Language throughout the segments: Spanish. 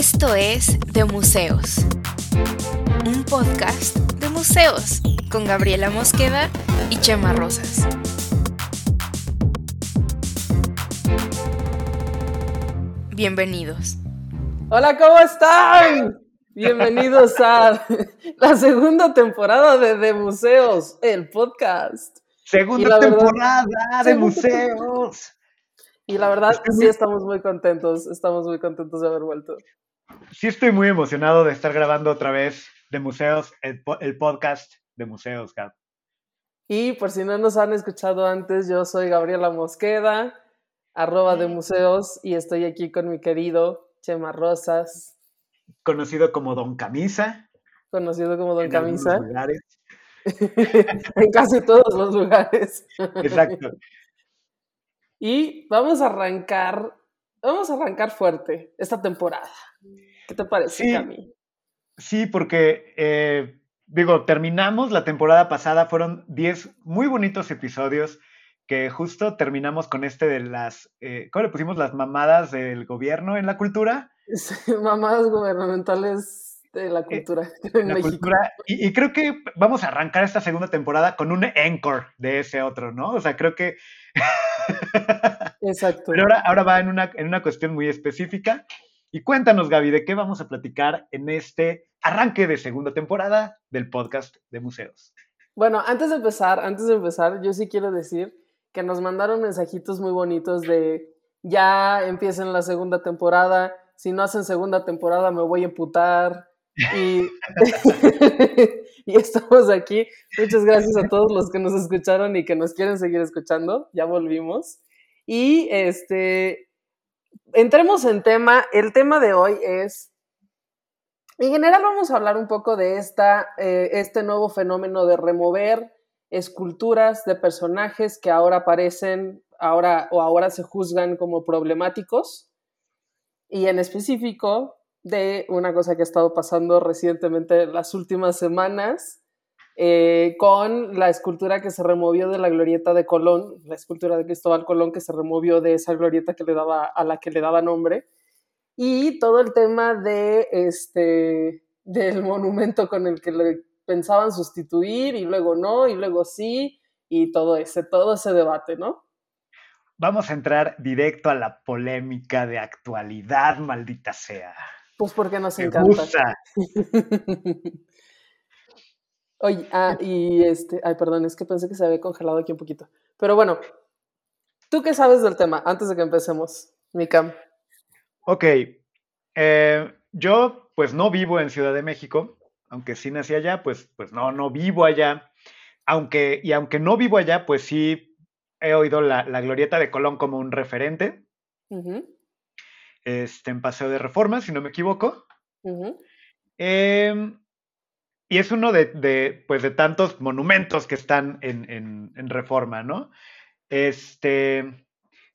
Esto es De Museos, un podcast de museos con Gabriela Mosqueda y Chema Rosas. Bienvenidos. Hola, ¿cómo están? Bienvenidos a la segunda temporada de De Museos, el podcast. Segunda temporada de Museos. Y la verdad, sí estamos muy contentos, estamos muy contentos de haber vuelto. Sí estoy muy emocionado de estar grabando otra vez de Museos, el, podcast de Museos, Gab. Y por si no nos han escuchado antes, yo soy Gabriela Mosqueda, arroba de museos, y estoy aquí con mi querido Chema Rosas. Conocido como Don Camisa. Conocido como Don Camisa. Lugares. en casi todos los lugares. Exacto. Y vamos a arrancar, vamos a arrancar fuerte esta temporada. ¿Qué te parece, sí, Cami? Sí, porque, eh, digo, terminamos la temporada pasada, fueron 10 muy bonitos episodios que justo terminamos con este de las, eh, ¿cómo le pusimos? Las mamadas del gobierno en la cultura. Sí, mamadas gubernamentales de la eh, cultura. en la cultura. Y, y, creo que vamos a arrancar esta segunda temporada con un encore de ese otro, ¿no? O sea, creo que Exacto. Pero ahora, ahora va en una, en una cuestión muy específica. Y cuéntanos, Gaby, ¿de qué vamos a platicar en este arranque de segunda temporada del podcast de museos? Bueno, antes de empezar, antes de empezar, yo sí quiero decir que nos mandaron mensajitos muy bonitos de ya empiecen la segunda temporada, si no hacen segunda temporada me voy a emputar. Y, estamos aquí. Muchas gracias a todos los que nos escucharon y que nos quieren seguir escuchando. Ya volvimos. Y este, entremos en tema. El tema de hoy es, en general vamos a hablar un poco de esta, eh, este nuevo fenómeno de remover esculturas de personajes que ahora aparecen, ahora o ahora se juzgan como problemáticos. Y en específico, de una cosa que ha estado pasando recientemente las últimas semanas eh, con la escultura que se removió de la glorieta de Colón, la escultura de Cristóbal Colón que se removió de esa glorieta que le daba, a la que le daba nombre, y todo el tema de este, del monumento con el que le pensaban sustituir y luego no, y luego sí, y todo ese, todo ese debate, ¿no? Vamos a entrar directo a la polémica de actualidad, maldita sea. Pues porque nos encanta. Oye, ah, y este, ay, perdón, es que pensé que se había congelado aquí un poquito. Pero bueno, ¿tú qué sabes del tema antes de que empecemos, Mikam? Ok, eh, yo pues no vivo en Ciudad de México, aunque sí nací allá, pues, pues no, no vivo allá. Aunque, y aunque no vivo allá, pues sí he oído la, glorieta de Colón como un referente este, en Paseo de Reforma, si no me equivoco. Em, y es uno de, pues, de tantos monumentos que están en, Reforma, ¿no? Este,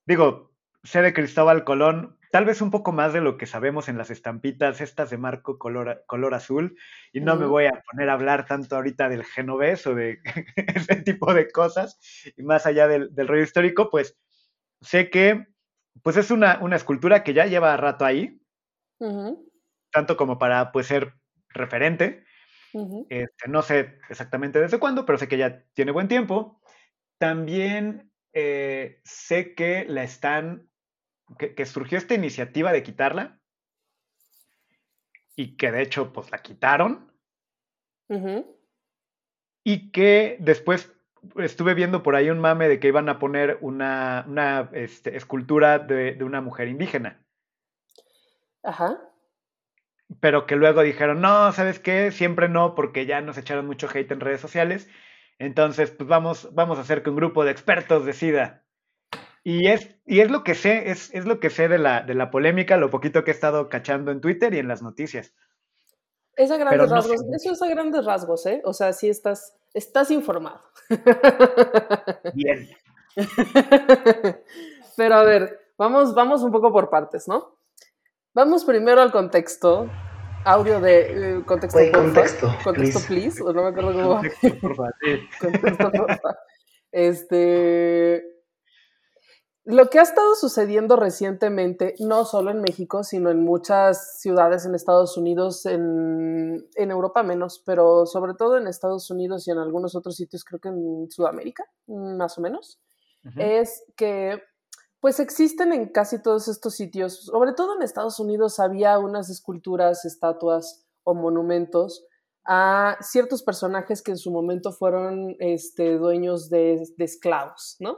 digo, sé de Cristóbal Colón, tal vez un poco más de lo que sabemos en las estampitas, estas de marco color, color azul, y no me voy a poner a hablar tanto ahorita del genovés o de ese tipo de cosas, y más allá del, del rollo histórico, pues sé que pues es una, escultura que ya lleva rato ahí, tanto como para pues, ser referente. Este, no sé exactamente desde cuándo, pero sé que ya tiene buen tiempo. También eh, sé que la están, que, surgió esta iniciativa de quitarla y que de hecho pues la quitaron. Y que después estuve viendo por ahí un mame de que iban a poner una, una este, escultura de, una mujer indígena. Ajá. Pero que luego dijeron, no, ¿sabes qué? Siempre no, porque ya nos echaron mucho hate en redes sociales. Entonces, pues vamos, vamos a hacer que un grupo de expertos decida. Y es, y es lo que sé, es, es lo que sé de la, de la polémica, lo poquito que he estado cachando en Twitter y en las noticias. Es a grandes rasgos, eso es a grandes rasgos, ¿eh? O sea, sí estás, estás informado. Bien. Pero a ver, vamos, vamos un poco por partes, ¿no? Vamos primero al contexto. Audio de eh, contexto, contexto, contexto, please. O no me acuerdo cómo. Contexto, por favor. Este. Lo que ha estado sucediendo recientemente, no solo en México, sino en muchas ciudades en Estados Unidos, en, Europa menos, pero sobre todo en Estados Unidos y en algunos otros sitios, creo que en Sudamérica, más o menos, es que pues existen en casi todos estos sitios, sobre todo en Estados Unidos había unas esculturas, estatuas o monumentos a ciertos personajes que en su momento fueron este, dueños de, de esclavos, ¿no?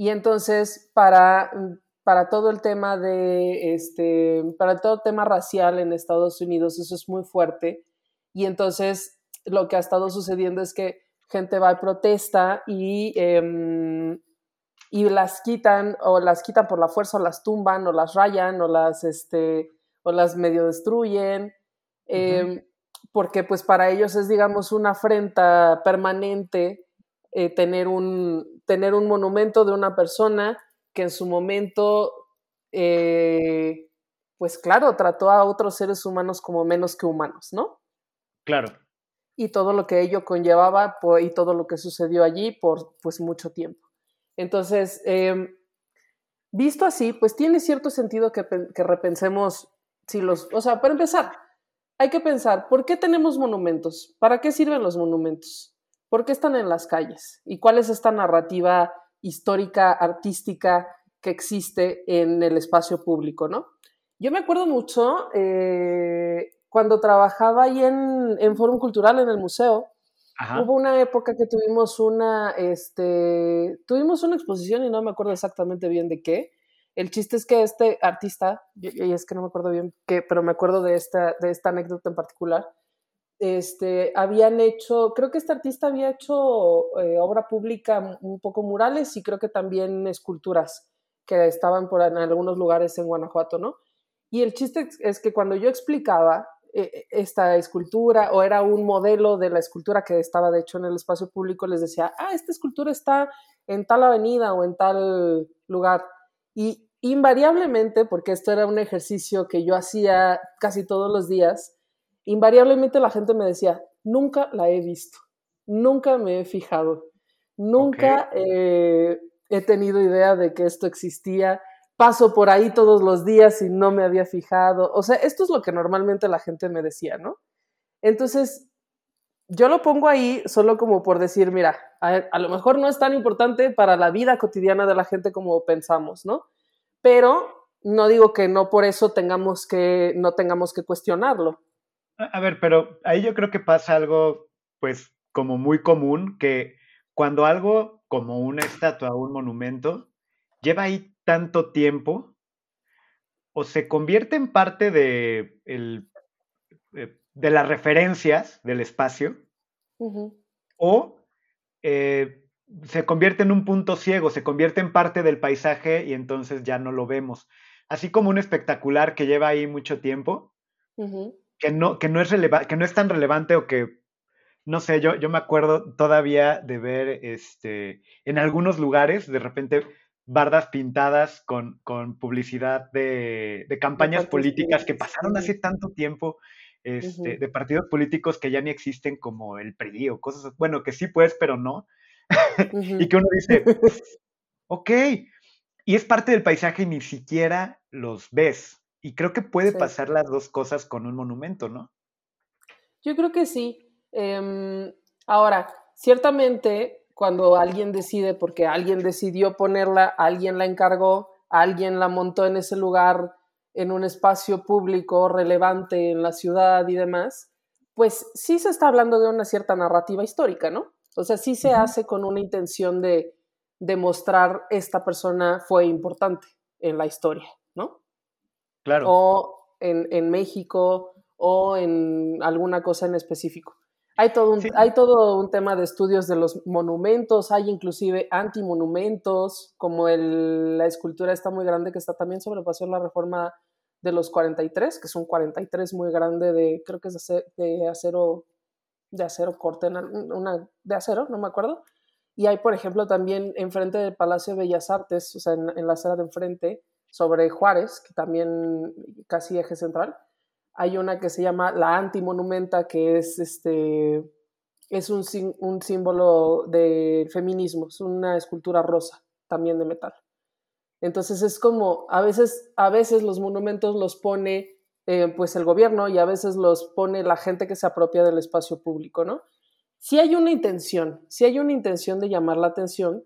Y entonces, para, para todo el tema de, este, para todo el tema racial en Estados Unidos, eso es muy fuerte. Y entonces, lo que ha estado sucediendo es que gente va y protesta y, em, y las quitan, o las quitan por la fuerza, o las tumban, o las rayan, o las, este, o las medio destruyen. Em, porque pues para ellos es, digamos, una afrenta permanente eh, tener, un, tener un monumento de una persona que en su momento, eh, pues claro, trató a otros seres humanos como menos que humanos, ¿no? Claro. Y todo lo que ello conllevaba y todo lo que sucedió allí por pues mucho tiempo. Entonces, em, visto así, pues tiene cierto sentido que, que repensemos si los, o sea, para empezar, hay que pensar, ¿por qué tenemos monumentos? ¿Para qué sirven los monumentos? ¿Por qué están en las calles? ¿Y cuál es esta narrativa histórica, artística que existe en el espacio público, no? Yo me acuerdo mucho eh, cuando trabajaba ahí en, en Fórum Cultural, en el museo, Hubo una época que tuvimos una, este, tuvimos una exposición y no me acuerdo exactamente bien de qué. El chiste es que este artista, y es que no me acuerdo bien qué, pero me acuerdo de esta, de esta anécdota en particular, este, habían hecho, creo que este artista había hecho eh, obra pública, un poco murales y creo que también esculturas que estaban por en algunos lugares en Guanajuato, ¿no? Y el chiste es que cuando yo explicaba eh, esta escultura o era un modelo de la escultura que estaba de hecho en el espacio público, les decía, ah, esta escultura está en tal avenida o en tal lugar. Y invariablemente, porque esto era un ejercicio que yo hacía casi todos los días, invariablemente la gente me decía, nunca la he visto, nunca me he fijado, nunca eh, he tenido idea de que esto existía, paso por ahí todos los días y no me había fijado. O sea, esto es lo que normalmente la gente me decía, ¿no? Entonces, yo lo pongo ahí solo como por decir, mira, a, lo mejor no es tan importante para la vida cotidiana de la gente como pensamos, ¿no? Pero no digo que no por eso tengamos que, no tengamos que cuestionarlo. A ver, pero ahí yo creo que pasa algo, pues, como muy común, que cuando algo como una estatua o un monumento lleva ahí tanto tiempo, o se convierte en parte de, el, eh, de las referencias del espacio, o eh, se convierte en un punto ciego, se convierte en parte del paisaje y entonces ya no lo vemos. Así como un espectacular que lleva ahí mucho tiempo, que no, que no es que no es tan relevante o que, no sé, yo, yo me acuerdo todavía de ver este, en algunos lugares, de repente, bardas pintadas con, con publicidad de, de campañas políticas que pasaron hace tanto tiempo, este, de partidos políticos que ya ni existen como el PRI o cosas, bueno, que sí pues, pero no. y que uno dice, ok, y es parte del paisaje y ni siquiera los ves. Y creo que puede pasar las dos cosas con un monumento, ¿no? Yo creo que sí. Em, ahora, ciertamente, cuando alguien decide, porque alguien decidió ponerla, alguien la encargó, alguien la montó en ese lugar, en un espacio público relevante en la ciudad y demás, pues sí se está hablando de una cierta narrativa histórica, ¿no? O sea, sí se hace con una intención de demostrar esta persona fue importante en la historia, ¿no? O en, México o en alguna cosa en específico. Hay todo, un, hay todo un tema de estudios de los monumentos, hay inclusive antimonumentos, como el, la escultura está muy grande que está también sobrepasó la reforma de los 43, que es un 43 muy grande de, creo que es de acero, de acero, corte, una, de acero, no me acuerdo. Y hay, por ejemplo, también enfrente del Palacio de Bellas Artes, o sea, en, en la acera de enfrente, sobre Juárez, que también casi eje central. Hay una que se llama la antimonumenta, que es, este, es un, un símbolo de feminismo, es una escultura rosa, también de metal. Entonces es como, a veces, a veces los monumentos los pone eh, pues el gobierno y a veces los pone la gente que se apropia del espacio público, ¿no? Si hay una intención, si hay una intención de llamar la atención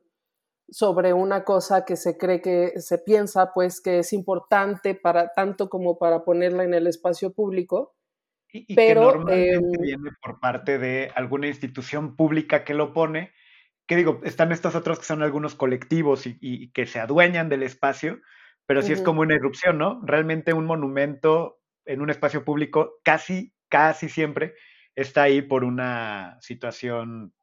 sobre una cosa que se cree que se piensa pues que es importante para tanto como para ponerla en el espacio público, y, pero que normalmente em, viene por parte de alguna institución pública que lo pone, que digo, están estos otros que son algunos colectivos y, y que se adueñan del espacio, pero sí es como una irrupción, ¿no? Realmente un monumento en un espacio público casi, casi siempre está ahí por una situación,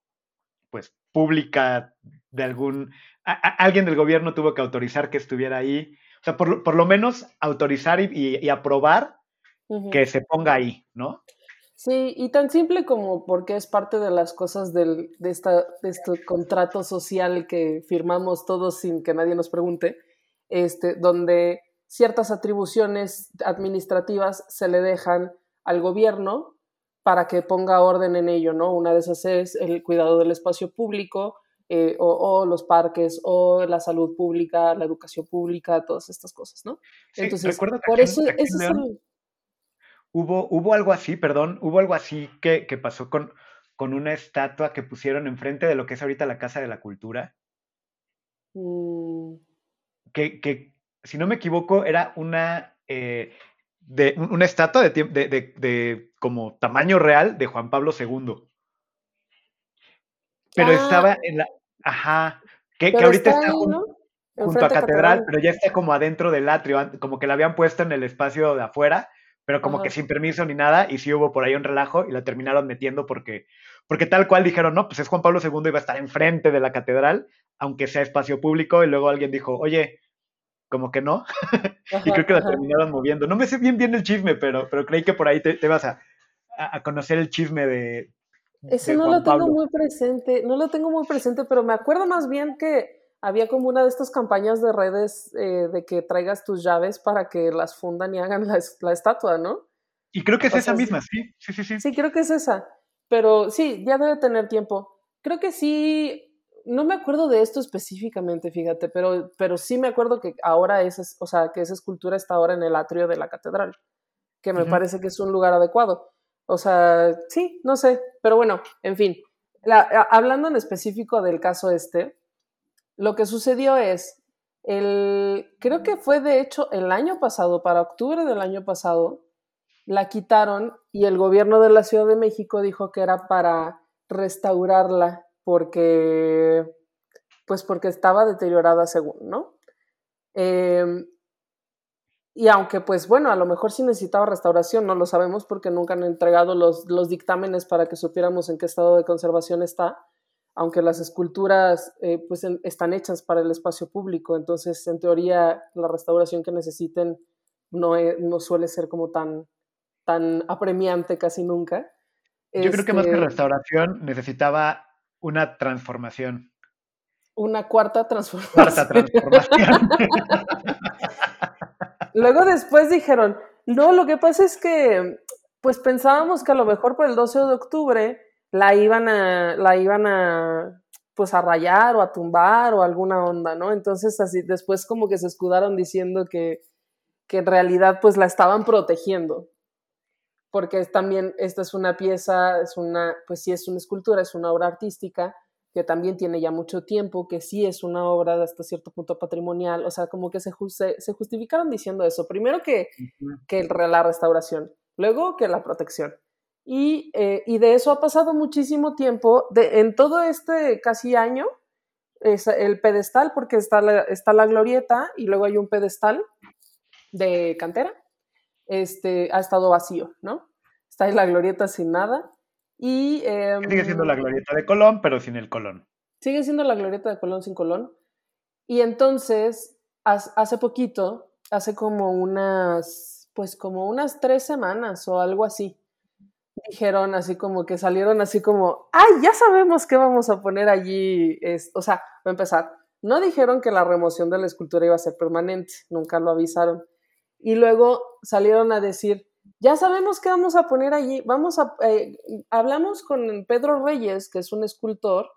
pues, pública de algún... a- a- alguien del gobierno tuvo que autorizar que estuviera ahí, o sea, por, lo- por lo menos autorizar y, y- y aprobar que se ponga ahí, ¿no? Sí, y tan simple como porque es parte de las cosas del, de, esta, de este contrato social que firmamos todos sin que nadie nos pregunte, este, donde ciertas atribuciones administrativas se le dejan al gobierno para que ponga orden en ello, ¿no? Una de esas es el cuidado del espacio público, eh, o, o los parques, o la salud pública, la educación pública, todas estas cosas, ¿no? Sí, Entonces, por aquí eso, aquí en es el... hubo, hubo algo así, perdón, hubo algo así que, que pasó con, con una estatua que pusieron enfrente de lo que es ahorita la Casa de la Cultura, mm, que, que si no me equivoco, era una, eh, de, un- una estatua de, de, de- de como tamaño real de Juan Pablo II, pero Ah, estaba en la, ajá, que, que ahorita está está ahí, jun- ¿no? junto a Catedral, Catedral. pero ya está como adentro del atrio, como que la habían puesto en el espacio de afuera, pero como que sin permiso ni nada, y sí hubo por ahí un relajo y la terminaron metiendo porque, porque tal cual dijeron, no, pues es Juan Pablo II va a estar enfrente de la catedral, aunque sea espacio público, y luego alguien dijo, oye, como que no, y creo que la terminaron moviendo. No me sé bien bien el chisme, pero, pero creí que por ahí te, te vas a, a, conocer el chisme de, Ese de no Juan lo tengo Pablo. muy presente, no lo tengo muy presente, pero me acuerdo más bien que había como una de estas campañas de redes eh, de que traigas tus llaves para que las fundan y hagan la, la estatua, ¿no? Y creo que es O esa sea, misma, sí, sí, sí, sí. sí, creo que es esa, pero sí, ya debe tener tiempo. Creo que sí, no me acuerdo de esto específicamente, fíjate, pero, pero sí me acuerdo que ahora esa, es- o sea, que esa escultura está ahora en el atrio de la catedral. que me parece que es un lugar adecuado. O sea, sí, no sé, pero bueno, en fin, la- a- hablando en específico del caso este, lo que sucedió es, el, creo que fue de hecho el año pasado, para octubre del año pasado, la quitaron y el gobierno de la Ciudad de México dijo que era para restaurarla porque, pues porque estaba deteriorada según, ¿no? Em, y aunque, pues bueno, a lo mejor sí necesitaba restauración, no lo sabemos porque nunca han entregado los, los dictámenes para que supiéramos en qué estado de conservación está, aunque las esculturas eh, pues en- están hechas para el espacio público, entonces en teoría la restauración que necesiten no, e- no suele ser como tan, tan apremiante casi nunca. Yo creo que más que Este, restauración necesitaba una transformación. una cuarta Cuarta transformación. transformación. Luego después dijeron, no, lo que pasa es que pues pensábamos que a lo mejor por el 12 de octubre la iban a, la iban a pues a rayar o a tumbar o alguna onda, ¿no? Entonces así después como que se escudaron diciendo que, que en realidad pues la estaban protegiendo, porque es también, esta es una pieza, es una, pues sí es una escultura, es una obra artística que también tiene ya mucho tiempo, que sí es una obra de hasta cierto punto patrimonial, o sea, como que se, se, se justificaron diciendo eso, primero que, que la restauración, luego que la protección. Y, eh, y de eso ha pasado muchísimo tiempo, de, en todo este casi año, es el pedestal, porque está la, está la glorieta y luego hay un pedestal de cantera, este, ha estado vacío, ¿no? Está ahí la glorieta sin nada. Y, eh, Que sigue siendo la glorieta de Colón, pero sin el Colón. sigue siendo la glorieta de Colón sin Colón. Y entonces, hace poquito, hace como unas, pues como unas tres semanas o algo así, dijeron así como que salieron así como, ay, ya sabemos qué vamos a poner allí. Es, o sea, va a empezar. No dijeron que la remoción de la escultura iba a ser permanente, nunca lo avisaron. Y luego salieron a decir, ya sabemos qué vamos a poner allí. Vamos a, eh, hablamos con Pedro Reyes, que es un escultor,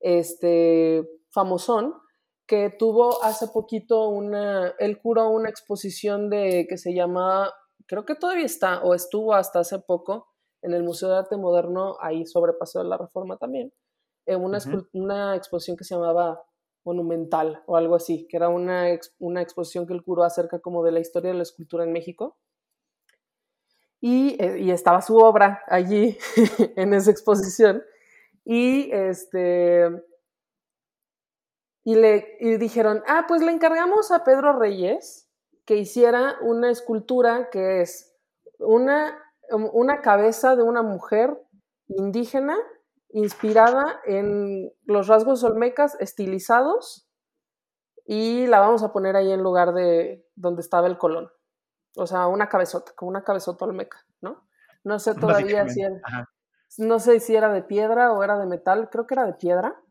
este, famosón, que tuvo hace poquito una, él curó una exposición de que se llama, creo que todavía está, o estuvo hasta hace poco, en el Museo de Arte Moderno, ahí sobre Paseo de la Reforma también, eh, una, una exposición que se llamaba Monumental o algo así, que era una, una exposición que él curó acerca como de la historia de la escultura en México. Y, eh, y estaba su obra allí en esa exposición. Y este y le dijeron, ah, pues le encargamos a Pedro Reyes que hiciera una escultura que es una, una cabeza de una mujer indígena inspirada en los rasgos olmecas estilizados y la vamos a poner ahí en lugar de donde estaba el colón. O sea, una cabezota, como una cabezota olmeca, ¿no? No sé todavía si era, no sé si era de piedra o era de metal, creo que era de piedra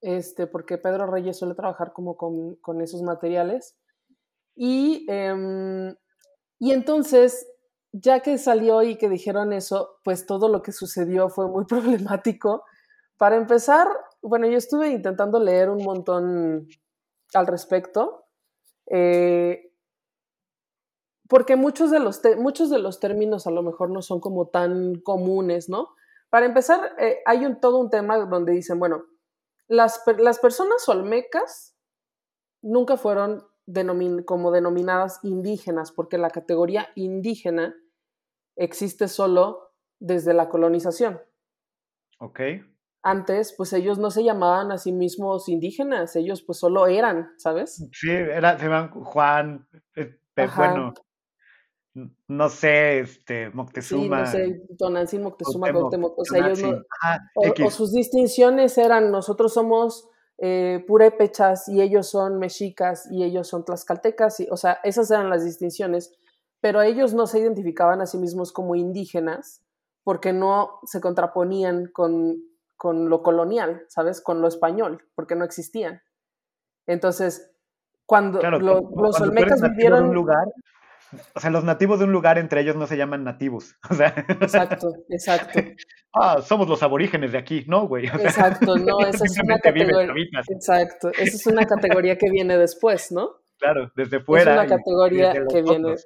este, porque Pedro Reyes suele trabajar como con, esos materiales. Y, em, y entonces, ya que salió y que dijeron eso, pues todo lo que sucedió fue muy problemático. Para empezar, bueno, yo estuve intentando leer un montón al respecto, eh, porque muchos de, los muchos de los términos a lo mejor no son como tan comunes, ¿no? Para empezar, eh, hay un, todo un tema donde dicen, bueno, las, personas olmecas nunca fueron como denominadas indígenas, porque la categoría indígena existe solo desde la colonización. Ok. Antes, pues ellos no se llamaban a sí mismos indígenas, ellos pues solo eran, ¿sabes? Sí, era, se llaman Juan, eh, bueno, no sé, este, Moctezuma. Sí, no sé, Tonantzin, Moctezuma, Cuauhtémoc, o sea, ellos no, o, sus distinciones eran, nosotros somos eh, purépechas y ellos son mexicas y ellos son tlaxcaltecas, y, o sea, esas eran las distinciones, pero ellos no se identificaban a sí mismos como indígenas porque no se contraponían con, con lo colonial, ¿sabes? Con lo español, porque no existían. Entonces, cuando los olmecas vivieron... Un lugar, o sea, los nativos de un lugar entre ellos no se llaman nativos. O sea, exacto, exacto. ah, somos los aborígenes de aquí, ¿no, güey? exacto, no, esa es una categoría. Exacto, esa es una categoría que viene después, ¿no? Claro, desde fuera. Es una categoría que viene,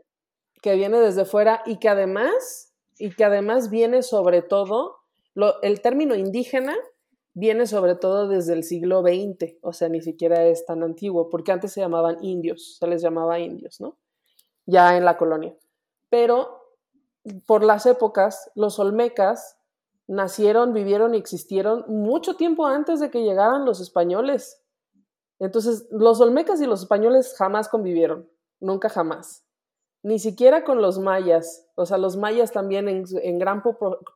que viene desde fuera y que además, y que además viene sobre todo, lo, el término indígena viene sobre todo desde el siglo XX, o sea, ni siquiera es tan antiguo, porque antes se llamaban indios, se les llamaba indios, ¿no? ya en la colonia. Pero por las épocas, los olmecas nacieron, vivieron y existieron mucho tiempo antes de que llegaran los españoles. Entonces, los olmecas y los españoles jamás convivieron, nunca jamás. Ni siquiera con los mayas. O sea, los mayas también en, gran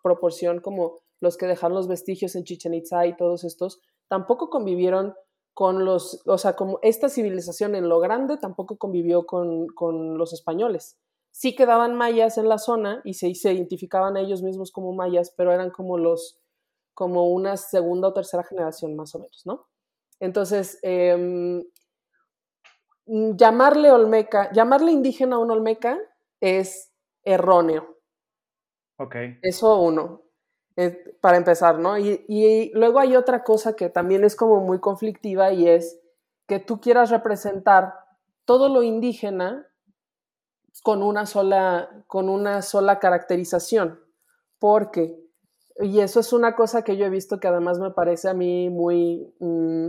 proporción, como los que dejaron los vestigios en Chichen Itza y todos estos, tampoco convivieron con los, o sea, como esta civilización en lo grande tampoco convivió con, los españoles. Sí quedaban mayas en la zona y se, identificaban a ellos mismos como mayas, pero eran como los, como una segunda o tercera generación más o menos, ¿no? Entonces, em, llamarle olmeca, llamarle indígena a un olmeca es erróneo. Ok. Eso uno. Eh, para empezar, ¿no? Y, luego hay otra cosa que también es como muy conflictiva y es que tú quieras representar todo lo indígena con una sola, con una sola caracterización, porque, y eso es una cosa que yo he visto que además me parece a mí muy, mm,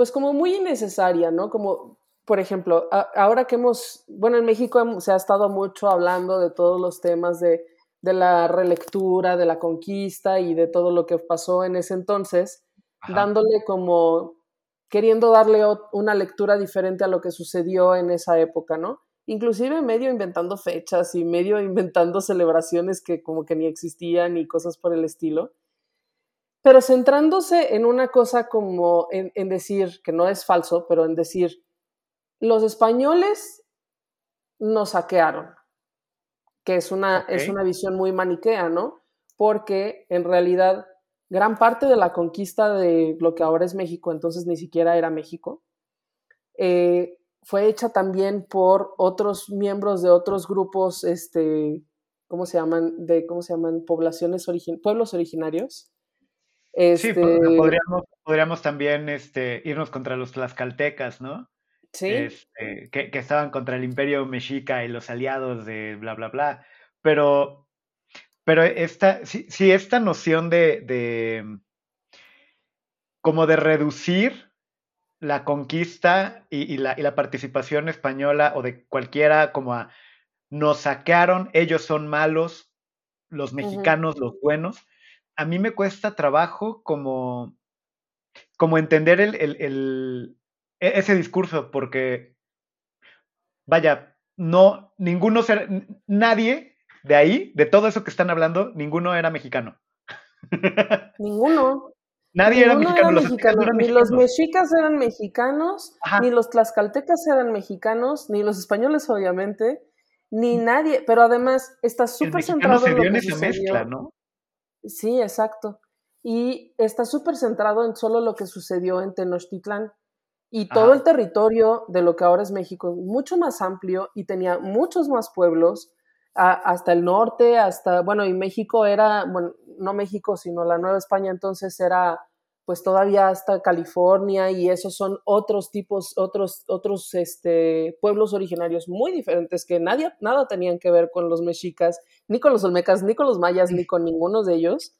pues como muy innecesaria, ¿no? Como, por ejemplo, ahora que hemos, bueno, en México se ha estado mucho hablando de todos los temas de de la relectura, de la conquista y de todo lo que pasó en ese entonces, dándole como, queriendo darle una lectura diferente a lo que sucedió en esa época, ¿no? Inclusive medio inventando fechas y medio inventando celebraciones que como que ni existían y cosas por el estilo. Pero centrándose en una cosa como en, en decir, que no es falso, pero en decir, los españoles nos saquearon, que es una, es una visión muy maniquea, ¿no? Porque en realidad gran parte de la conquista de lo que ahora es México, entonces ni siquiera era México, eh, fue hecha también por otros miembros de otros grupos, este, ¿cómo se llaman? De, ¿Cómo se llaman? Poblaciones, pueblos originarios. Sí, este podríamos, podríamos también este, irnos contra los tlaxcaltecas, ¿no? Sí. Este, que, que, estaban contra el imperio mexica y los aliados de bla, bla, bla. Pero, pero esta, sí, sí esta noción de, de, como de reducir la conquista y, y, la, y, la, participación española o de cualquiera como a nos saquearon, ellos son malos, los mexicanos uh -huh. los buenos. A mí me cuesta trabajo como, como entender el, el, el, e, ese discurso, porque, vaya, no, ninguno, ser, nadie de ahí, de todo eso que están hablando, ninguno era mexicano. Ninguno. Nadie ninguno era mexicano. Era los mexicano. eran ni mexicanos. los mexicas eran mexicanos, Ajá. ni los tlaxcaltecas eran mexicanos, ni los españoles, obviamente, ni nadie. Pero además está súper centrado se en dio lo en que sucedió. mezcla, ¿no? Sí, exacto. Y está súper centrado en solo lo que sucedió en Tenochtitlán. Y todo Ajá. el territorio de lo que ahora es México, mucho más amplio y tenía muchos más pueblos, a, hasta el norte, hasta, bueno, y México era, bueno, no México, sino la Nueva España entonces era pues todavía hasta California y esos son otros tipos, otros, otros este, pueblos originarios muy diferentes que nadie, nada tenían que ver con los mexicas, ni con los olmecas, ni con los mayas, ni con ninguno de ellos,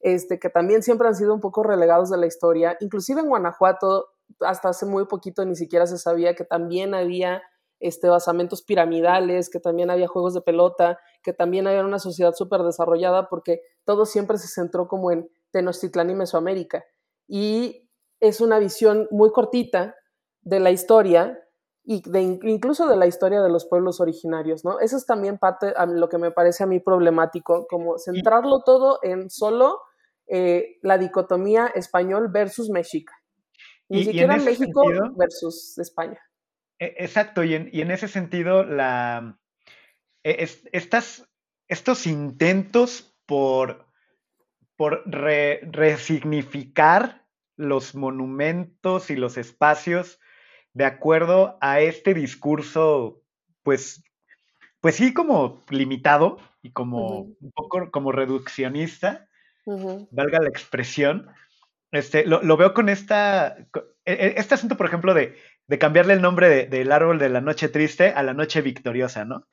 este, que también siempre han sido un poco relegados de la historia. Inclusive en Guanajuato, hasta hace muy poquito ni siquiera se sabía que también había este, basamentos piramidales, que también había juegos de pelota, que también había una sociedad súper desarrollada porque todo siempre se centró como en Tenochtitlán y Mesoamérica y es una visión muy cortita de la historia y de, incluso de la historia de los pueblos originarios, ¿no? Eso es también parte de lo que me parece a mí problemático, como centrarlo todo en solo eh, la dicotomía español versus mexica. Ni y, siquiera y México sentido, versus España. E, Exacto, y en, y en ese sentido, la, e, es, estas, estos intentos por, por re, resignificar los monumentos y los espacios de acuerdo a este discurso, pues, pues sí, como limitado y como uh -huh. un poco como reduccionista, uh -huh. valga la expresión. Este, lo, lo, veo con esta, este asunto, por ejemplo, de, de cambiarle el nombre de, del árbol de la noche triste a la noche victoriosa, ¿no?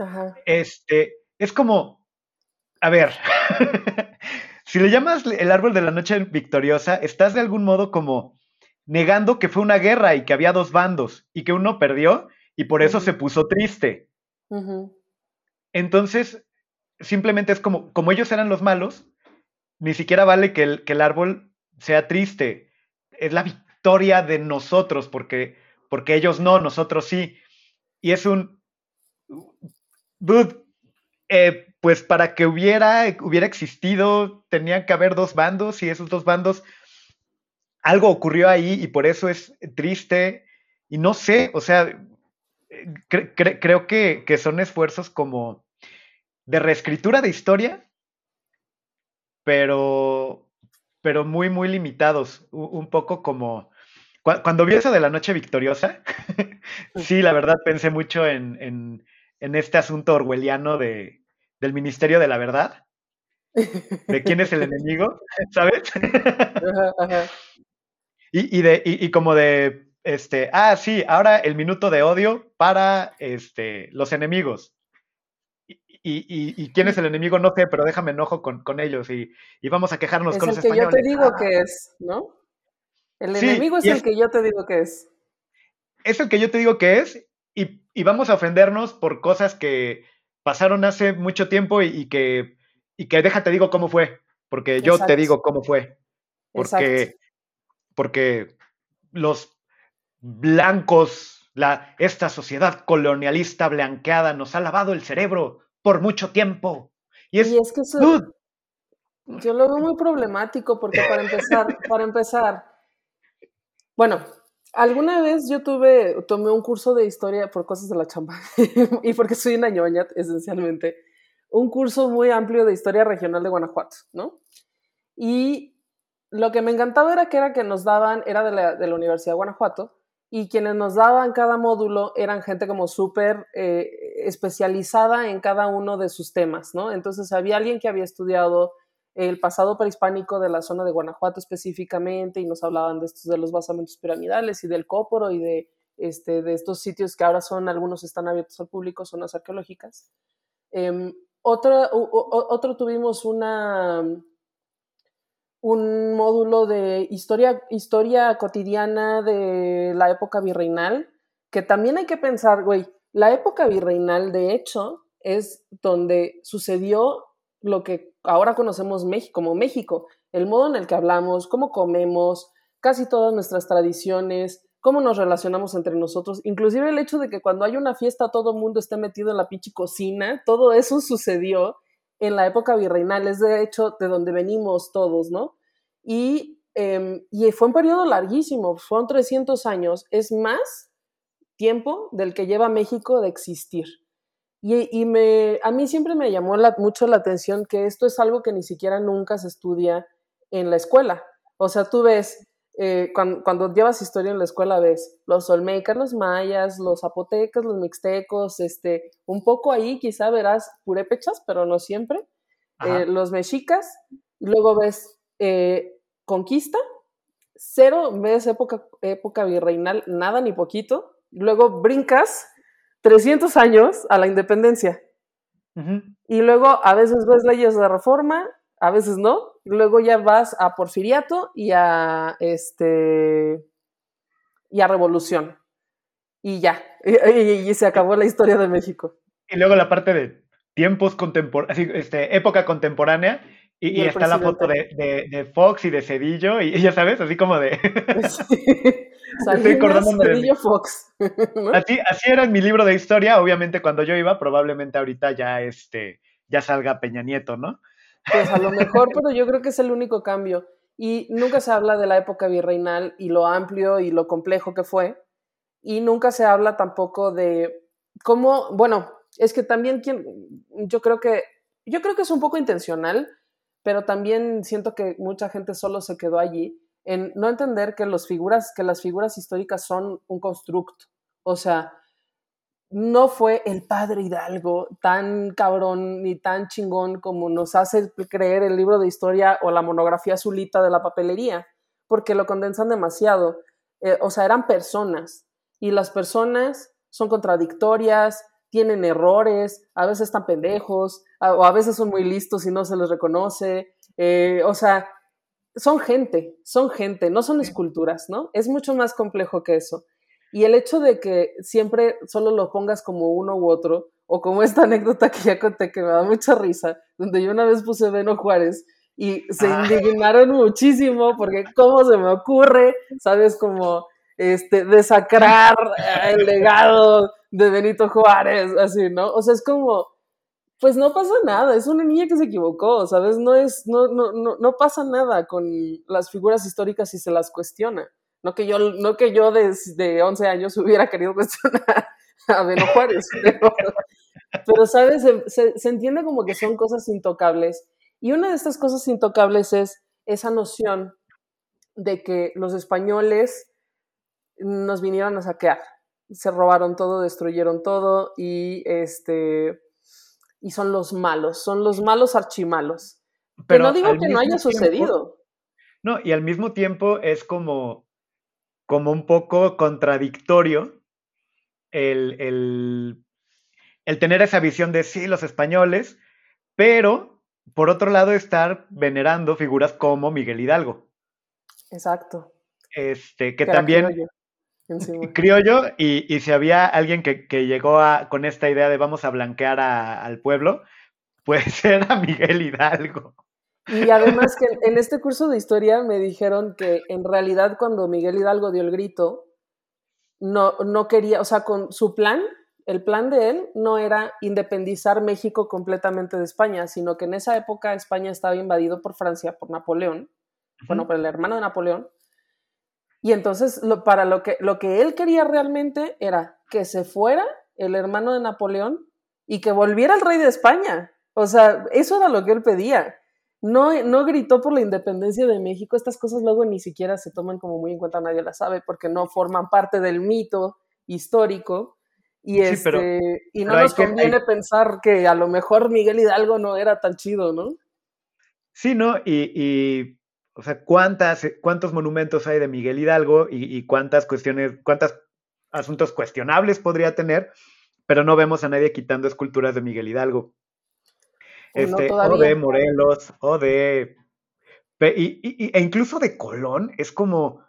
Ajá. Este, es como, a ver, si le llamas el árbol de la noche victoriosa, estás de algún modo como negando que fue una guerra y que había dos bandos y que uno perdió y por eso uh -huh. se puso triste. Uh -huh. Entonces, simplemente es como, como ellos eran los malos, ni siquiera vale que el, que el árbol sea triste. Es la victoria de nosotros, porque, porque ellos no, nosotros sí. Y es un... Dude, eh, pues para que hubiera, hubiera existido, tenían que haber dos bandos y esos dos bandos, algo ocurrió ahí y por eso es triste. Y no sé, o sea, cre cre creo que, que son esfuerzos como de reescritura de historia, pero, pero muy, muy limitados, un poco como... Cuando vi eso de la noche victoriosa, sí, la verdad pensé mucho en, en, en este asunto orwelliano de, del Ministerio de la Verdad, de quién es el enemigo, ¿sabes? Ajá, ajá. Y, y, de, y, y, como de, este, ah, sí, ahora el minuto de odio para este, los enemigos. Y, y, quién es el enemigo, no sé, pero déjame enojo con, con ellos y, vamos a quejarnos es con el los que españoles. yo te digo que es, ¿no? El sí, enemigo es el es, que yo te digo que es. Es el que yo te digo que es y, y vamos a ofendernos por cosas que pasaron hace mucho tiempo y, y, que, y que déjate digo cómo fue, porque yo te digo cómo fue. Porque, Exacto. porque los blancos, la, esta sociedad colonialista blanqueada nos ha lavado el cerebro por mucho tiempo. Y es, y es que eso, dude, yo lo veo muy problemático porque para empezar, para empezar, bueno, alguna vez yo tuve, tomé un curso de historia por cosas de la chamba y porque soy una ñoña, esencialmente, un curso muy amplio de historia regional de Guanajuato, ¿no? Y lo que me encantaba era que era que nos daban, era de la, de la Universidad de Guanajuato, y quienes nos daban cada módulo eran gente como súper eh, especializada en cada uno de sus temas, ¿no? Entonces había alguien que había estudiado el pasado prehispánico de la zona de Guanajuato específicamente y nos hablaban de estos de los basamentos piramidales y del Cóporo y de este de estos sitios que ahora son algunos están abiertos al público, zonas arqueológicas. Em, otra, otro tuvimos una un módulo de historia, historia cotidiana de la época virreinal, que también hay que pensar, güey, la época virreinal, de hecho, es donde sucedió lo que ahora conocemos como México, el modo en el que hablamos, cómo comemos, casi todas nuestras tradiciones, cómo nos relacionamos entre nosotros, inclusive el hecho de que cuando hay una fiesta todo el mundo esté metido en la pinche cocina, todo eso sucedió en la época virreinal, es de hecho de donde venimos todos, ¿no? Y, em, y fue un periodo larguísimo, fueron 300 años, es más tiempo del que lleva México de existir. Y, y me, a mí siempre me llamó mucho la atención que esto es algo que ni siquiera nunca se estudia en la escuela. O sea, tú ves, eh, cuando, cuando, llevas historia en la escuela, ves los olmecas, los mayas, los zapotecas, los mixtecos, este, un poco ahí quizá verás purépechas, pero no siempre, eh, los mexicas, luego ves eh, conquista, cero ves época, época virreinal, nada ni poquito, luego brincas 300 años a la independencia. Y luego a veces ves leyes de reforma, a veces no. Luego ya vas a porfiriato y a este y a revolución. Y ya. Y, se acabó la historia de México. Y luego la parte de tiempos contemporáneos, este, época contemporánea, y, está la foto de, Fox y de Cedillo, y, ya sabes, así como de. Estoy acordándome de. Fox. así, así era mi libro de historia. Obviamente, cuando yo iba, probablemente ahorita ya, este, ya salga Peña Nieto, ¿no? Pues a lo mejor, pero yo creo que es el único cambio. Y nunca se habla de la época virreinal y lo amplio y lo complejo que fue. Y nunca se habla tampoco de cómo, bueno, es que también quien, yo creo que, yo creo que es un poco intencional pero también siento que mucha gente solo se quedó allí en no entender que, los figuras, que las figuras históricas son un constructo. O sea, no fue el padre Hidalgo tan cabrón ni tan chingón como nos hace creer el libro de historia o la monografía azulita de la papelería, porque lo condensan demasiado. Eh, o sea, eran personas y las personas son contradictorias, tienen errores, a veces están pendejos, o a veces son muy listos y no se les reconoce. Eh, o sea, son gente, son gente, no son esculturas, ¿no? Es mucho más complejo que eso. Y el hecho de que siempre solo lo pongas como uno u otro, o como esta anécdota que ya conté que me da mucha risa, donde yo una vez puse Beno Juárez y se ah. indignaron muchísimo porque cómo se me ocurre, ¿sabes? Como este, desacrar el legado de Benito Juárez, así, ¿no? O sea, es como, pues no pasa nada, es una niña que se equivocó, ¿sabes? No, es, no, no, no, no pasa nada con las figuras históricas si se las cuestiona. No que yo, no que yo desde 11 años hubiera querido cuestionar a Benito Juárez, pero, ¿sabes? Se entiende como que son cosas intocables. Y una de estas cosas intocables es esa noción de que los españoles nos vinieron a saquear, se robaron todo, destruyeron todo y este y son los malos, son los malos archimalos. Pero no digo que no haya sucedido. No, y al mismo tiempo es como, como un poco contradictorio el, el, el tener esa visión de sí, los españoles, pero por otro lado estar venerando figuras como Miguel Hidalgo. Exacto. Este, que, también criollo y, y, si había alguien que, llegó a, con esta idea de vamos a blanquear al pueblo, puede ser a Miguel Hidalgo. Y además que en este curso de historia me dijeron que en realidad cuando Miguel Hidalgo dio el grito, no, no quería, o sea, con su plan, el plan de él no era independizar México completamente de España, sino que en esa época España estaba invadido por Francia, por Napoleón, bueno, por el hermano de Napoleón, y entonces, lo, para lo que, lo que él quería realmente era que se fuera el hermano de Napoleón y que volviera el rey de España. O sea, eso era lo que él pedía. No, no gritó por la independencia de México. Estas cosas luego ni siquiera se toman como muy en cuenta, nadie las sabe, porque no forman parte del mito histórico. Y, este, y no nos conviene pensar que a lo mejor Miguel Hidalgo no era tan chido, ¿no? Sí, ¿no? Y, o sea, ¿cuántas, ¿cuántos monumentos hay de Miguel Hidalgo y, cuántas cuestiones, cuántos asuntos cuestionables podría tener? Pero no vemos a nadie quitando esculturas de Miguel Hidalgo. Este, o de Morelos, o de... e incluso de Colón, es como...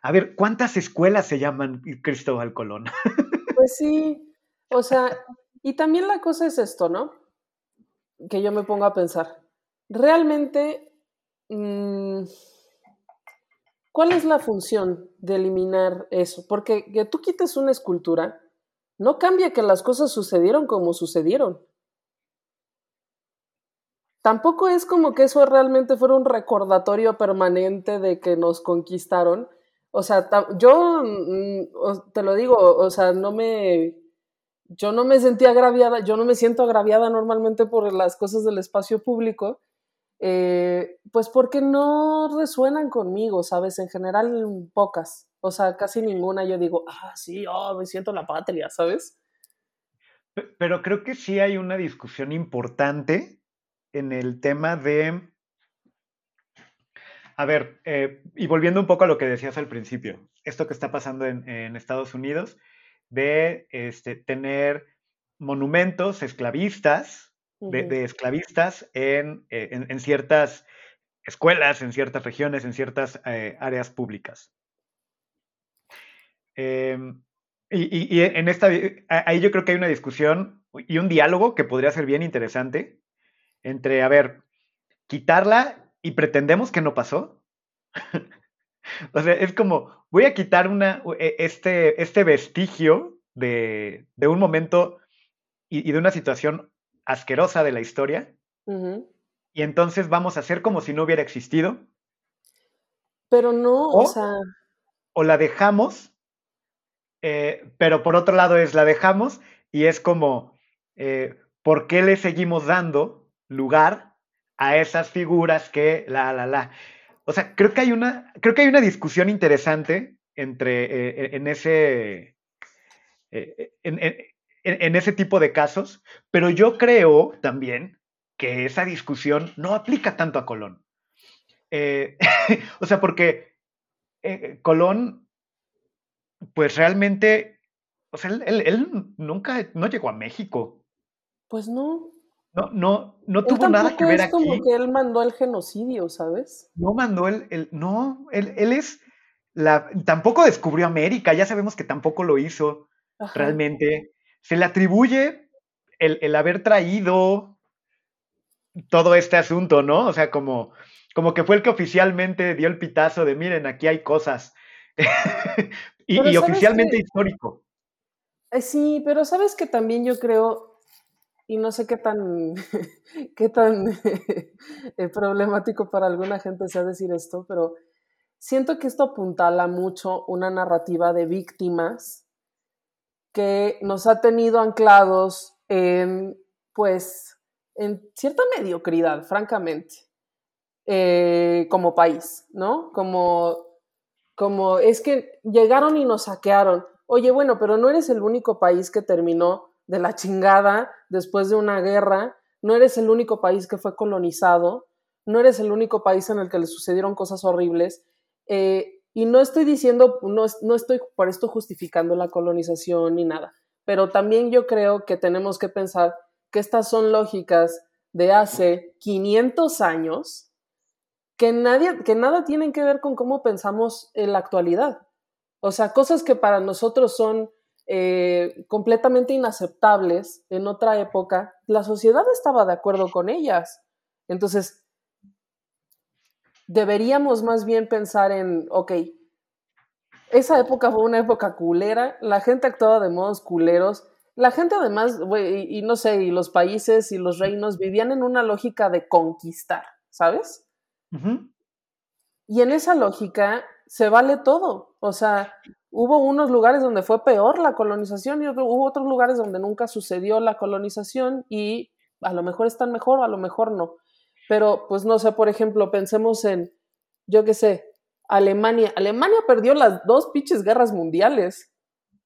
A ver, ¿cuántas escuelas se llaman Cristóbal Colón? Pues sí, o sea, y también la cosa es esto, ¿no? Que yo me pongo a pensar. Realmente, ¿cuál es la función de eliminar eso? Porque que tú quites una escultura no cambia que las cosas sucedieron como sucedieron. Tampoco es como que eso realmente fuera un recordatorio permanente de que nos conquistaron. O sea, yo mm, te lo digo, o sea, no me yo no me sentí agraviada, yo no me siento agraviada normalmente por las cosas del espacio público, eh, pues porque no resuenan conmigo, ¿sabes? En general, pocas. O sea, casi ninguna yo digo, ah, sí, oh, me siento la patria, ¿sabes? Pero creo que sí hay una discusión importante en el tema de... A ver, eh, y volviendo un poco a lo que decías al principio, esto que está pasando en, en Estados Unidos, de este, tener monumentos esclavistas, de, esclavistas eh, en, ciertas escuelas, en ciertas regiones, en ciertas eh, áreas públicas. Em, y, en esta, ahí yo creo que hay una discusión y un diálogo que podría ser bien interesante entre, a ver, quitarla y pretendemos que no pasó. o sea, es como, voy a quitar una, e, este, este vestigio de, un momento y, de una situación asquerosa de la historia. Y entonces vamos a hacer como si no hubiera existido. Pero no, o, sea. O la dejamos, eh, pero por otro lado es la dejamos y es como, eh, ¿por qué le seguimos dando lugar a esas figuras que la, la, la? O sea, creo que hay una, creo que hay una discusión interesante entre, eh, en ese, en, en ese tipo de casos, pero yo creo también que esa discusión no aplica tanto a Colón. Eh, o sea, porque eh, Colón, pues realmente, o sea, él, nunca, no llegó a México. Pues no. No, no, no tuvo nada que ver es como que él mandó el genocidio, ¿sabes? No mandó el, el no, él, él es la, tampoco descubrió América, ya sabemos que tampoco lo hizo realmente se le atribuye el, haber traído todo este asunto, ¿no? O sea, como, como que fue el que oficialmente dio el pitazo de, miren, aquí hay cosas. y, oficialmente histórico. Eh, sí, pero sabes que también yo creo, y no sé qué tan, qué tan eh, problemático para alguna gente sea decir esto, pero siento que esto apuntala mucho una narrativa de víctimas que nos ha tenido anclados en, pues, en cierta mediocridad, francamente, eh, como país, ¿no? Como, como es que llegaron y nos saquearon. Oye, bueno, pero no eres el único país que terminó de la chingada después de una guerra, no eres el único país que fue colonizado, no eres el único país en el que le sucedieron cosas horribles. Eh, y no estoy diciendo, no, no estoy por esto justificando la colonización ni nada, pero también yo creo que tenemos que pensar que estas son lógicas de hace 500 años que, nadie, que nada tienen que ver con cómo pensamos en la actualidad. O sea, cosas que para nosotros son eh, completamente inaceptables en otra época, la sociedad estaba de acuerdo con ellas. Entonces, deberíamos más bien pensar en, ok, esa época fue una época culera, la gente actuaba de modos culeros, la gente además, y, no sé, y los países y los reinos vivían en una lógica de conquistar, ¿sabes? Y en esa lógica se vale todo, o sea, hubo unos lugares donde fue peor la colonización y hubo otros lugares donde nunca sucedió la colonización y a lo mejor están mejor, a lo mejor no. Pero, pues no sé, por ejemplo, pensemos en, yo qué sé, Alemania. Alemania perdió las dos pinches guerras mundiales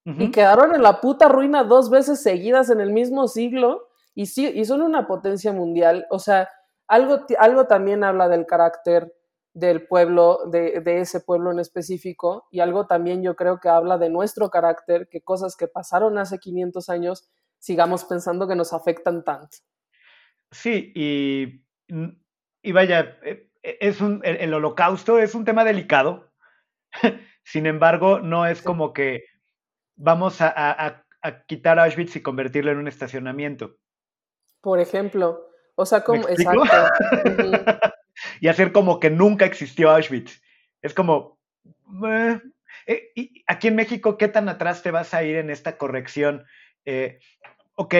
y quedaron en la puta ruina dos veces seguidas en el mismo siglo y sí, y son una potencia mundial. O sea, algo, algo también habla del carácter del pueblo, de, de, ese pueblo en específico, y algo también yo creo que habla de nuestro carácter, que cosas que pasaron hace 500 años sigamos pensando que nos afectan tanto. Sí, y, y vaya, e, e, es un, el, holocausto es un tema delicado, sin embargo, no es como que vamos a, a, a quitar Auschwitz y convertirlo en un estacionamiento. Por ejemplo, o sea, como, exacto. y hacer como que nunca existió Auschwitz. Es como, eh, y aquí en México, ¿qué tan atrás te vas a ir en esta corrección? Eh, ok,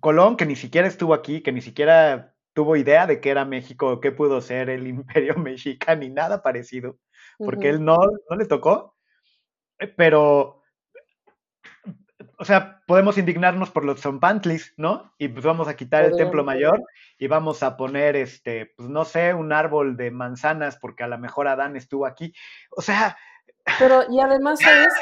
Colón, que ni siquiera estuvo aquí, que ni siquiera tuvo idea de qué era México qué pudo ser el imperio mexica, ni nada parecido, porque él no, no le tocó, eh, pero o sea, podemos indignarnos por los zompantlis, ¿no? Y pues vamos a quitar el templo mayor y vamos a poner, este, pues no sé, un árbol de manzanas porque a lo mejor Adán estuvo aquí. O sea... Pero, y además, ¿sabes?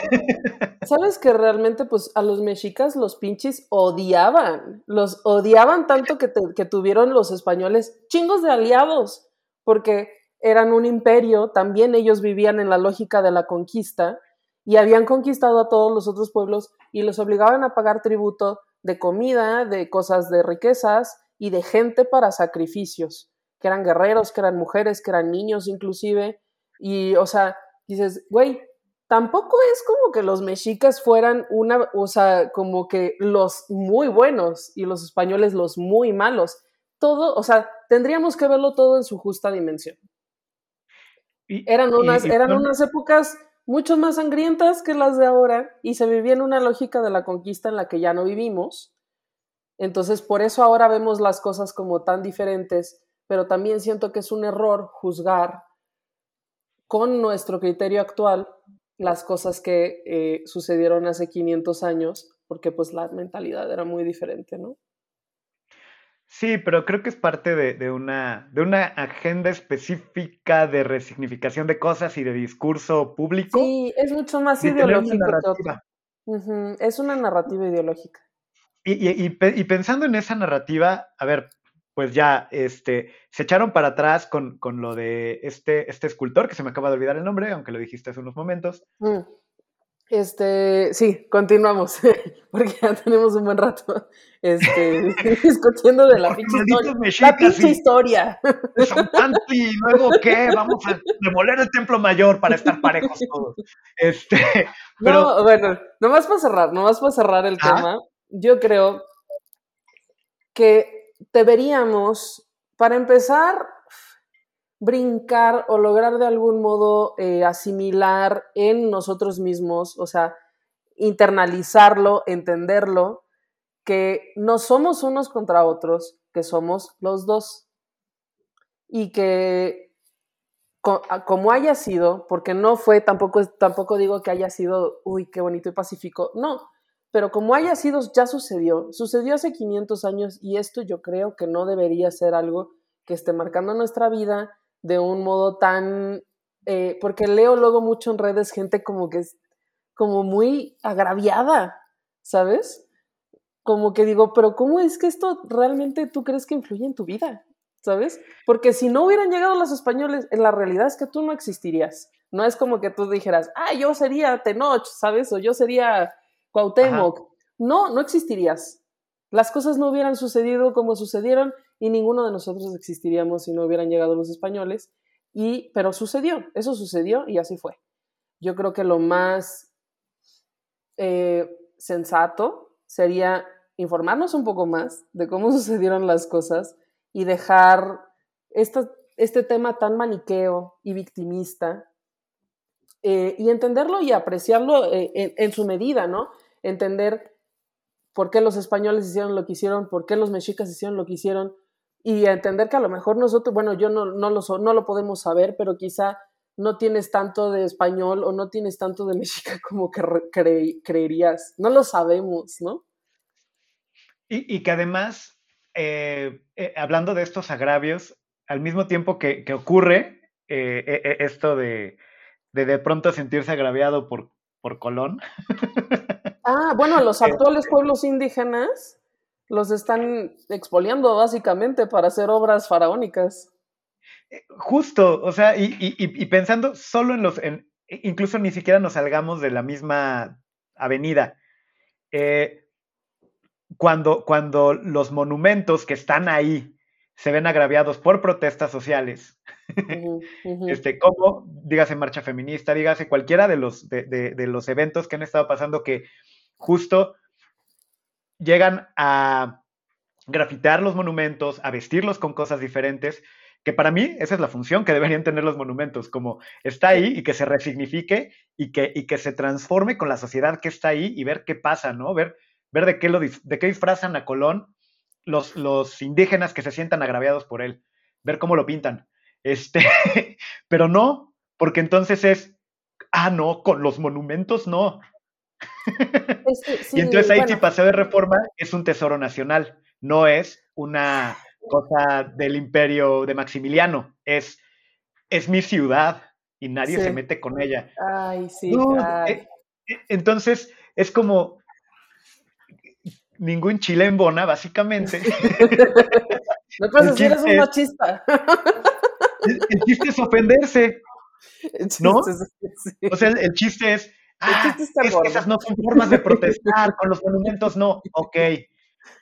¿Sabes que realmente, pues, a los mexicas los pinches odiaban? Los odiaban tanto que, que tuvieron los españoles chingos de aliados, porque eran un imperio, también ellos vivían en la lógica de la conquista y habían conquistado a todos los otros pueblos y los obligaban a pagar tributo de comida, de cosas de riquezas y de gente para sacrificios, que eran guerreros, que eran mujeres, que eran niños inclusive. Y, o sea, dices, güey, tampoco es como que los mexicas fueran una, o sea, como que los muy buenos y los españoles los muy malos. Todo, o sea, tendríamos que verlo todo en su justa dimensión. eran unas, eran unas épocas mucho más sangrientas que las de ahora y se vivía en una lógica de la conquista en la que ya no vivimos. Entonces, por eso ahora vemos las cosas como tan diferentes, pero también siento que es un error juzgar con nuestro criterio actual las cosas que eh, sucedieron hace 500 años, porque pues la mentalidad era muy diferente, ¿no? Sí, pero creo que es parte de, una, de una agenda específica de resignificación de cosas y de discurso público. Sí, es mucho más ideológico. Es una narrativa ideológica. Y, pensando en esa narrativa, a ver, pues ya este, se echaron para atrás con, lo de este, este escultor, que se me acaba de olvidar el nombre, aunque lo dijiste hace unos momentos. Mm. Este, sí, continuamos, porque ya tenemos un buen rato este, discutiendo de la pinche historia. La pinche historia. ¿Y luego qué? Vamos a demoler el templo mayor para estar parejos todos. Este, pero... No, bueno, nomás para cerrar, nomás para cerrar el tema, yo creo que deberíamos, para empezar, brincar o lograr de algún modo eh, asimilar en nosotros mismos, o sea, internalizarlo, entenderlo, que no somos unos contra otros, que somos los dos. Y que como haya sido, porque no fue, tampoco, tampoco digo que haya sido, uy, qué bonito y pacífico, no, pero como haya sido, ya sucedió, sucedió hace 500 años y esto yo creo que no debería ser algo que esté marcando nuestra vida, de un modo tan, eh, porque leo luego mucho en redes gente como que es como muy agraviada, ¿sabes? Como que digo, pero ¿cómo es que esto realmente tú crees que influye en tu vida? ¿Sabes? Porque si no hubieran llegado los españoles, en la realidad es que tú no existirías. No es como que tú dijeras, ah, yo sería Tenoch, ¿sabes? O yo sería Cuauhtémoc. No, no existirías. Las cosas no hubieran sucedido como sucedieron y ninguno de nosotros existiríamos si no hubieran llegado los españoles. Y, pero sucedió, eso sucedió y así fue. Yo creo que lo más eh, sensato sería informarnos un poco más de cómo sucedieron las cosas y dejar este tema tan maniqueo y victimista eh, y entenderlo y apreciarlo eh, en, en, su medida, ¿no? Entender por qué los españoles hicieron lo que hicieron, por qué los mexicas hicieron lo que hicieron, y entender que a lo mejor nosotros, bueno, yo no, no, lo, no lo podemos saber, pero quizá no tienes tanto de español o no tienes tanto de mexica como que creerías. No lo sabemos, ¿no? Y, que además, eh, eh, hablando de estos agravios, al mismo tiempo que, ocurre eh, esto de, de, de pronto sentirse agraviado por, por Colón. Ah, bueno, los actuales pueblos indígenas Los están expoliando básicamente para hacer obras faraónicas. Eh, justo, o sea, y, pensando solo en los, en, incluso ni siquiera nos salgamos de la misma avenida. Eh, cuando, cuando los monumentos que están ahí se ven agraviados por protestas sociales, este, como, dígase marcha feminista, dígase cualquiera de los, de, los eventos que han estado pasando que justo llegan a grafitear los monumentos, a vestirlos con cosas diferentes, que para mí esa es la función que deberían tener los monumentos, como está ahí y que se resignifique y que, y que se transforme con la sociedad que está ahí y ver qué pasa, ¿no? Ver, ver de, qué lo, de qué disfrazan a Colón los, los indígenas que se sientan agraviados por él, ver cómo lo pintan. Este, pero no, porque entonces es, ah, no, con los monumentos no. y entonces ahí si Paseo de Reforma es un tesoro nacional, no es una cosa del imperio de Maximiliano, es, es mi ciudad y nadie se mete con ella. Ay, sí. Eh, eh, entonces es como ningún chile en bona, básicamente. no puedes decir, eres un machista. El, chiste es ofenderse. ¿No? O sea, el, chiste es. Ah, esas no son formas de protestar, con los monumentos no. Ok.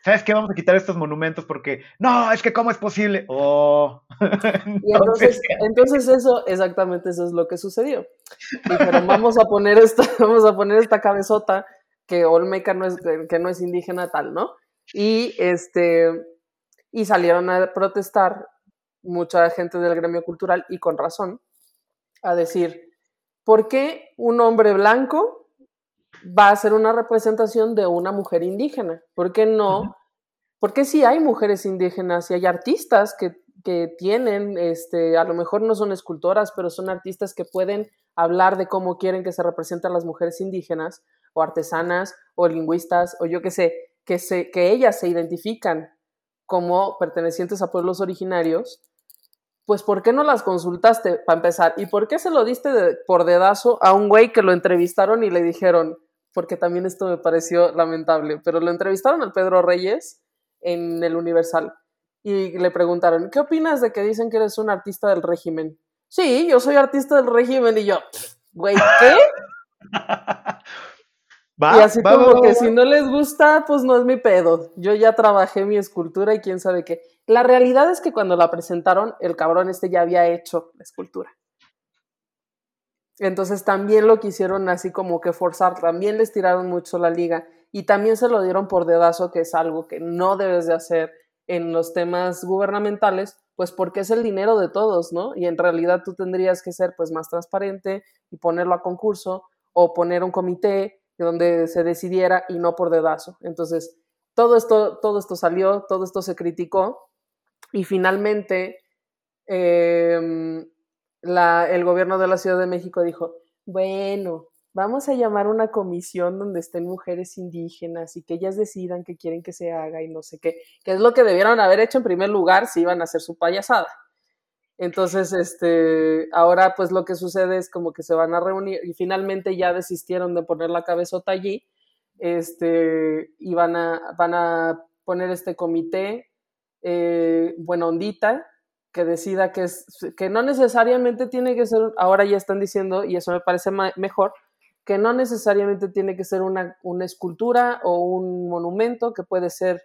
¿Sabes qué? Vamos a quitar estos monumentos porque. No, es que ¿cómo es posible? Oh. entonces, entonces, eso, exactamente eso es lo que sucedió. Dijeron, vamos a poner esta, vamos a poner esta cabezota que Olmeca no es, que no es indígena tal, ¿no? Y este. Y salieron a protestar mucha gente del gremio cultural, y con razón, a decir, ¿por qué un hombre blanco va a ser una representación de una mujer indígena? ¿Por qué no? Porque si hay mujeres indígenas y hay artistas que, que tienen, este, a lo mejor no son escultoras, pero son artistas que pueden hablar de cómo quieren que se representen las mujeres indígenas, o artesanas, o lingüistas, o yo qué sé, que, se, que ellas se identifican como pertenecientes a pueblos originarios pues ¿por qué no las consultaste para empezar? ¿Y por qué se lo diste por dedazo a un güey que lo entrevistaron y le dijeron, porque también esto me pareció lamentable, pero lo entrevistaron al Pedro Reyes en el Universal y le preguntaron, ¿qué opinas de que dicen que eres un artista del régimen? Sí, yo soy artista del régimen y yo, güey, ¿qué? y así como que si no les gusta, pues no es mi pedo. Yo ya trabajé mi escultura y quién sabe qué. La realidad es que cuando la presentaron, el cabrón este ya había hecho la escultura. Entonces también lo quisieron así como que forzar, también les tiraron mucho la liga y también se lo dieron por dedazo, que es algo que no debes de hacer en los temas gubernamentales, pues porque es el dinero de todos, ¿no? Y en realidad tú tendrías que ser pues más transparente y ponerlo a concurso o poner un comité donde se decidiera y no por dedazo. Entonces, todo esto, todo esto salió, todo esto se criticó y finalmente, em, el gobierno de la Ciudad de México dijo, bueno, vamos a llamar una comisión donde estén mujeres indígenas y que ellas decidan qué quieren que se haga y no sé qué, que es lo que debieron haber hecho en primer lugar si iban a hacer su payasada. Entonces, este, ahora pues lo que sucede es como que se van a reunir y finalmente ya desistieron de poner la cabezota allí, este, y van a, van a poner este comité eh, buena ondita, que decida que, es, que no necesariamente tiene que ser, ahora ya están diciendo, y eso me parece mejor, que no necesariamente tiene que ser una, una, escultura o un monumento, que puede ser,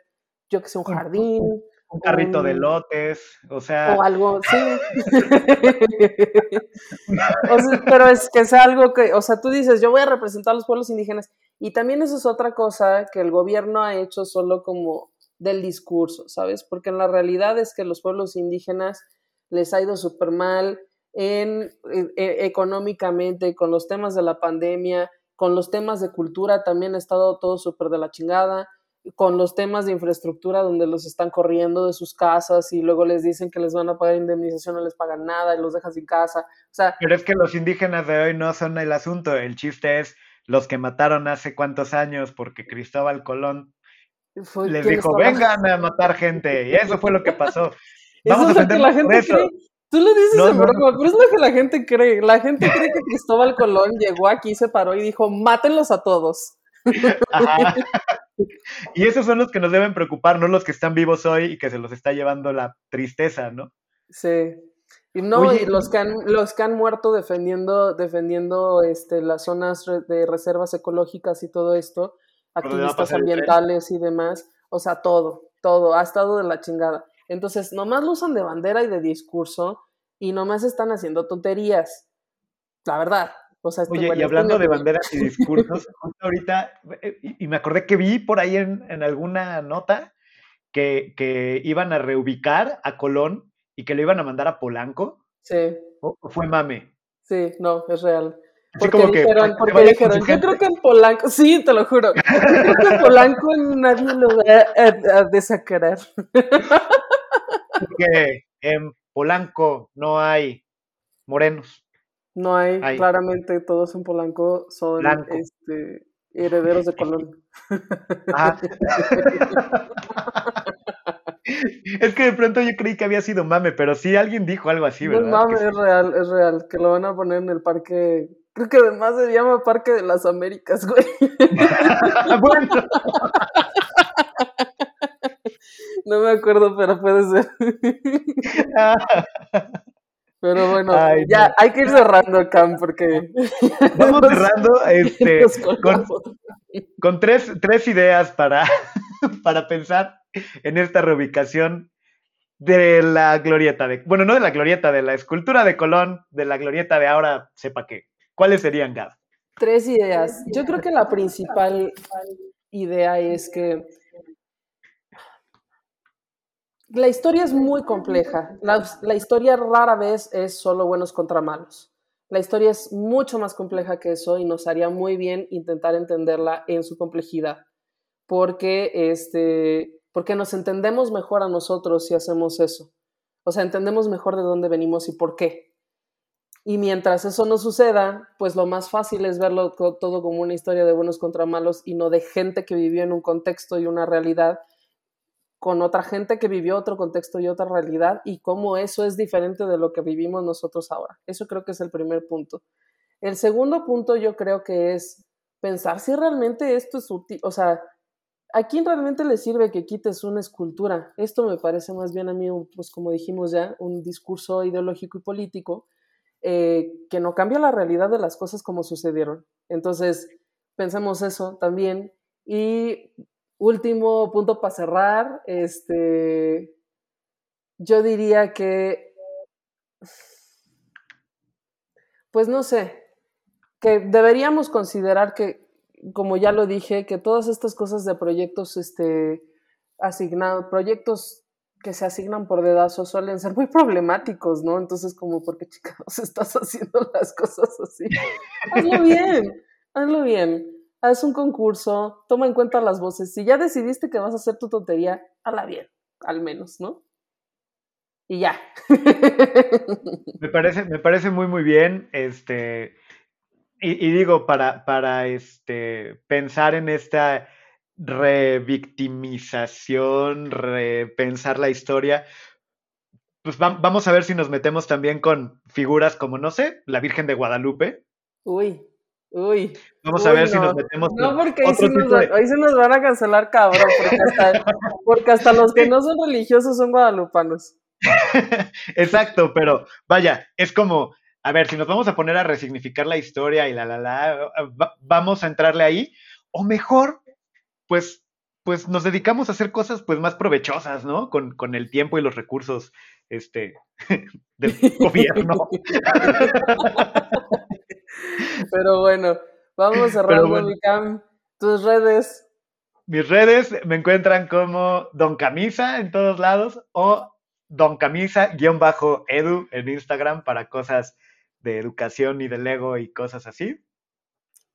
yo que sé, un jardín. Un carrito de lotes, o sea. O algo, sí. pero es que sea algo que, o sea, tú dices, yo voy a representar a los pueblos indígenas, y también eso es otra cosa que el gobierno ha hecho solo como del discurso, ¿sabes? Porque en la realidad es que los pueblos indígenas les ha ido súper mal en, e, económicamente, con los temas de la pandemia, con los temas de cultura también ha estado todo súper de la chingada, con los temas de infraestructura donde los están corriendo de sus casas y luego les dicen que les van a pagar indemnización, no les pagan nada y los dejan sin casa. O sea, Pero es que los indígenas de hoy no son el asunto, el chiste es los que mataron hace cuántos años porque Cristóbal Colón les dijo, vengan a matar gente. Y eso fue lo que pasó. Vamos eso es lo que la gente cree. Tú lo dices en broma, pero es lo que la gente cree. La gente cree que Cristóbal Colón llegó aquí, se paró y dijo, mátenlos a todos. Y esos son los que nos deben preocupar, no los que están vivos hoy y que se los está llevando la tristeza, ¿no? Sí. Y no, y los que han, los que han muerto defendiendo, defendiendo este, las zonas de reservas ecológicas y todo esto, activistas ambientales y demás, o sea, todo, todo, ha estado de la chingada. Entonces, nomás lo usan de bandera y de discurso y nomás están haciendo tonterías. La verdad. O sea, este, Oye, y hablando de banderas y discursos, justo ahorita, eh, y me acordé que vi por ahí en, en alguna nota que, que, iban a reubicar a Colón y que lo iban a mandar a Polanco. Sí. ¿O fue mame? Sí, no, es real. Porque dijeron, porque dijeron yo creo que en Polanco, sí, te lo juro, yo creo que en Polanco nadie lo va a, a desacarar. Porque en Polanco no hay morenos. No hay, claramente todos en Polanco son este, herederos de Colón. Ah. es que de pronto yo creí que había sido mame, pero sí alguien dijo algo así, ¿verdad? No mame, es real, es real, que lo van a poner en el parque, creo que además se llama Parque de las Américas, güey. bueno. No me acuerdo, pero puede ser. Pero bueno, ya hay que ir cerrando, Cam, porque. Vamos cerrando este, con, tres, tres, ideas para, para pensar en esta reubicación de la glorieta de. Bueno, no de la glorieta, de la escultura de Colón, de la glorieta de ahora, sepa qué. ¿Cuáles serían, Gab? Tres ideas. Yo creo que la principal idea es que la historia es muy compleja. La, historia rara vez es solo buenos contra malos. La historia es mucho más compleja que eso y nos haría muy bien intentar entenderla en su complejidad, porque, este, porque nos entendemos mejor a nosotros si hacemos eso. O sea, entendemos mejor de dónde venimos y por qué. Y mientras eso no suceda, pues lo más fácil es verlo todo como una historia de buenos contra malos y no de gente que vivió en un contexto y una realidad con otra gente que vivió otro contexto y otra realidad y cómo eso es diferente de lo que vivimos nosotros ahora. Eso creo que es el primer punto. El segundo punto yo creo que es pensar si realmente esto es útil, o sea, ¿a quién realmente le sirve que quites una escultura? Esto me parece más bien a mí, pues como dijimos ya, un discurso ideológico y político eh, que no cambia la realidad de las cosas como sucedieron. Entonces, pensemos eso también. Y último punto para cerrar, este, yo diría que, pues no sé, que deberíamos considerar que, como ya lo dije, que todas estas cosas de proyectos, este, asignados, proyectos que se asignan por dedazo suelen ser muy problemáticos, ¿no? Entonces, como, ¿por qué chicos estás haciendo las cosas así? hazlo bien, hazlo bien haz un concurso, toma en cuenta las voces. Si ya decidiste que vas a hacer tu tontería, hala bien, al menos, ¿no? Y ya. me, parece, me parece muy, muy bien. Este, y, digo, para, para este, pensar en esta revictimización, repensar la historia, pues vamos a ver si nos metemos también con figuras como, no sé, la Virgen de Guadalupe. Uy. Uy. Vamos a ver si nos metemos. No, porque ahí, se nos, van a cancelar, cabrón. Porque hasta, los que no son religiosos son guadalupanos. Exacto, pero vaya, es como, a ver, si nos vamos a poner a resignificar la historia y la, la, la, vamos a entrarle ahí. O mejor, pues, pues nos dedicamos a hacer cosas pues más provechosas, ¿no? Con, con el tiempo y los recursos este, del gobierno. Pero bueno, vamos cerrando bueno. cam. Tus redes. Mis redes me encuentran como Don Camisa en todos lados o Don Camisa-edu en Instagram para cosas de educación y de Lego y cosas así.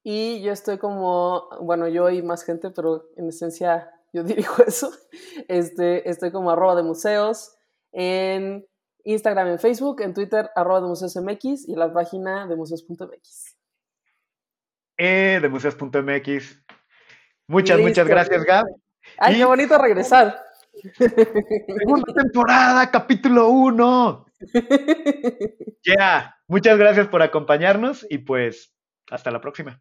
Y yo estoy como, bueno, yo y más gente, pero en esencia yo dirijo eso. Este, estoy como arroba de museos en Instagram, en Facebook, en Twitter, arroba de museos MX y la página de museos.mx. Eh, de museos.mx. Muchas, muchas gracias, Gab. Ay, qué bonito regresar. Segunda temporada, capítulo 1. Ya, muchas gracias por acompañarnos y pues hasta la próxima.